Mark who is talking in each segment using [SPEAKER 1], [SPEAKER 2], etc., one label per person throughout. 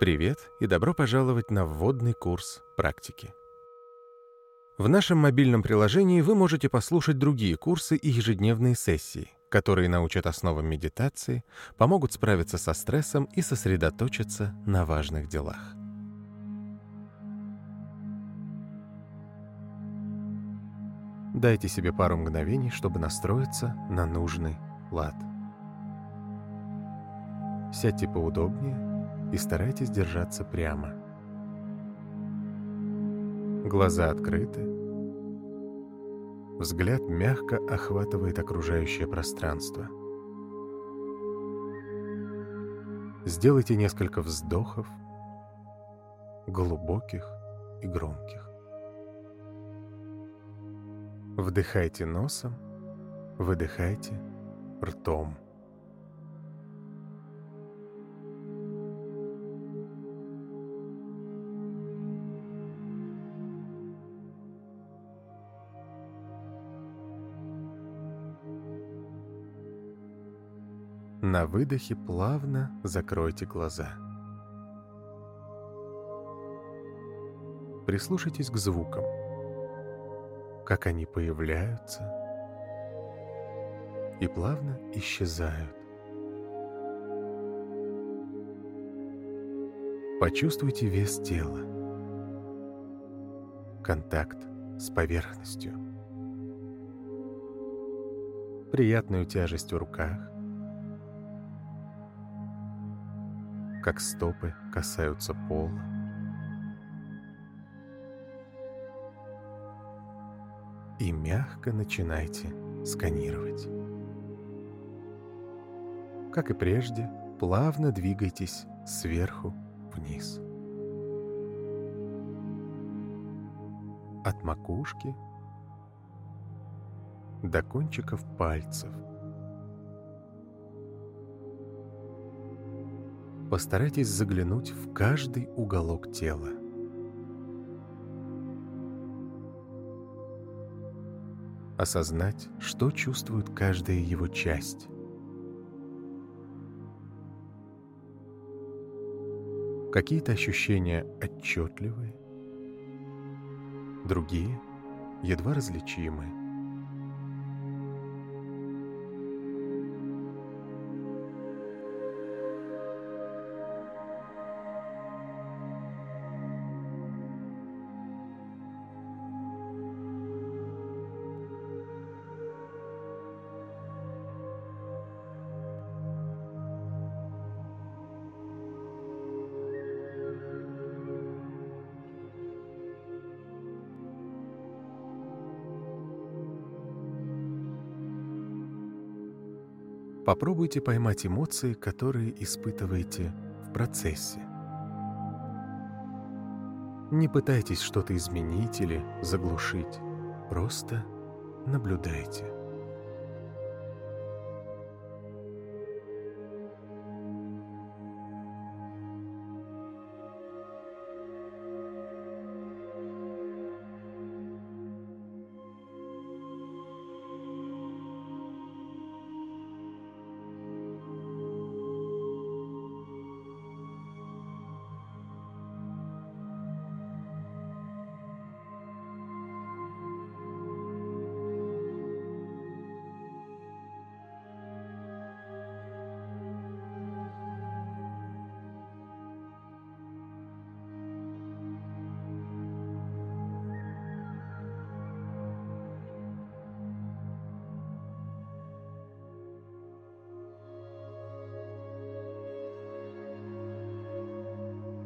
[SPEAKER 1] Привет и добро пожаловать на вводный курс практики. В нашем мобильном приложении вы можете послушать другие курсы и ежедневные сессии, которые научат основам медитации, помогут справиться со стрессом и сосредоточиться на важных делах. Дайте себе пару мгновений, чтобы настроиться на нужный лад. Сядьте поудобнее и старайтесь держаться прямо. Глаза открыты. Взгляд мягко охватывает окружающее пространство. Сделайте несколько вздохов, глубоких и громких. Вдыхайте носом, выдыхайте ртом. На выдохе плавно закройте глаза. Прислушайтесь к звукам, как они появляются. И плавно исчезают. Почувствуйте вес тела, контакт с поверхностью, приятную тяжесть в руках, как стопы касаются пола. И мягко начинайте сканировать. Как и прежде, плавно двигайтесь сверху вниз. От макушки до кончиков пальцев – Постарайтесь заглянуть в каждый уголок тела. Осознать, что чувствует каждая его часть. Какие-то ощущения отчетливые, другие едва различимые. Попробуйте поймать эмоции, которые испытываете в процессе. Не пытайтесь что-то изменить или заглушить, просто наблюдайте.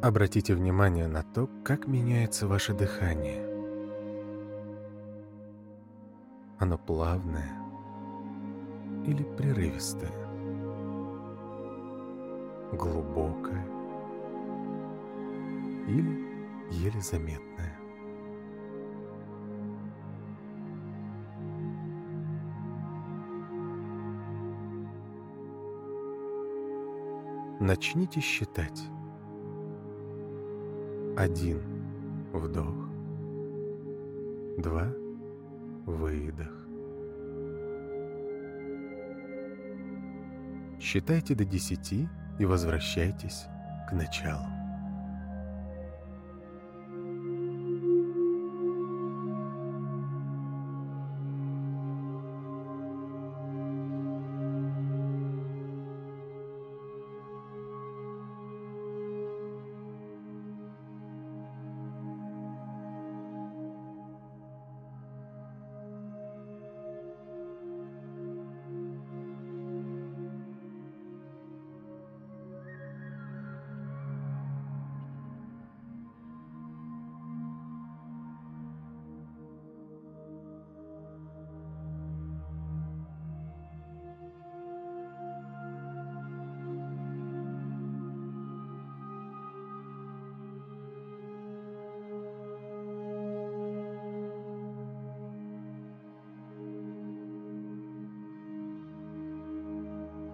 [SPEAKER 1] Обратите внимание на то, как меняется ваше дыхание. Оно плавное или прерывистое, глубокое или еле заметное. Начните считать. Один вдох, два выдох. Считайте до десяти и возвращайтесь к началу.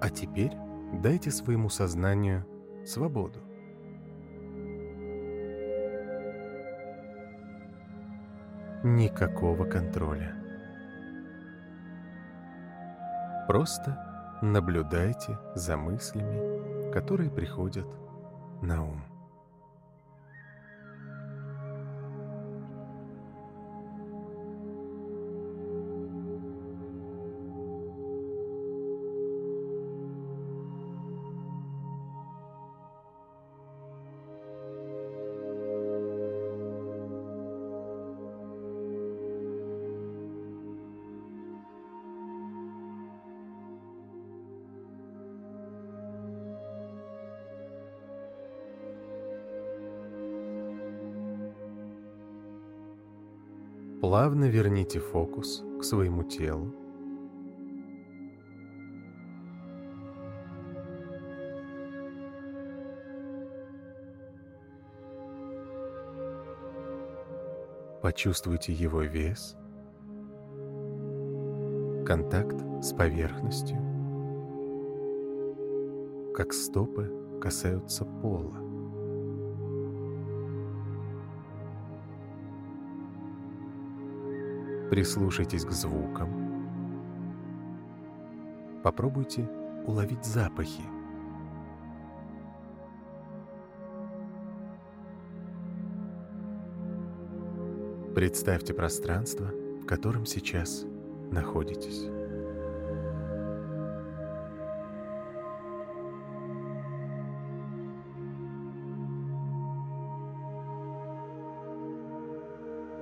[SPEAKER 1] А теперь дайте своему сознанию свободу. Никакого контроля. Просто наблюдайте за мыслями, которые приходят на ум. Плавно верните фокус к своему телу. Почувствуйте его вес, контакт с поверхностью, как стопы касаются пола. Прислушайтесь к звукам. Попробуйте уловить запахи. Представьте пространство, в котором сейчас находитесь.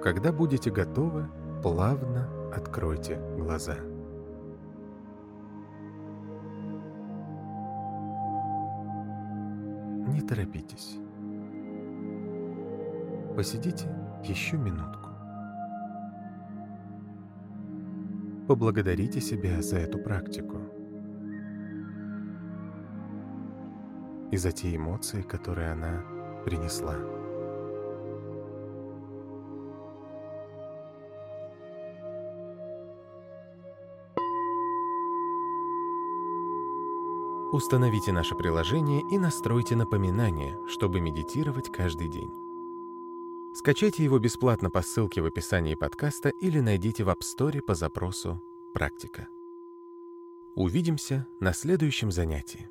[SPEAKER 1] Когда будете готовы, плавно откройте глаза. Не торопитесь. Посидите еще минутку. Поблагодарите себя за эту практику и за те эмоции, которые она принесла. Установите наше приложение и настройте напоминания, чтобы медитировать каждый день. Скачайте его бесплатно по ссылке в описании подкаста или найдите в App Store по запросу «Практика». Увидимся на следующем занятии.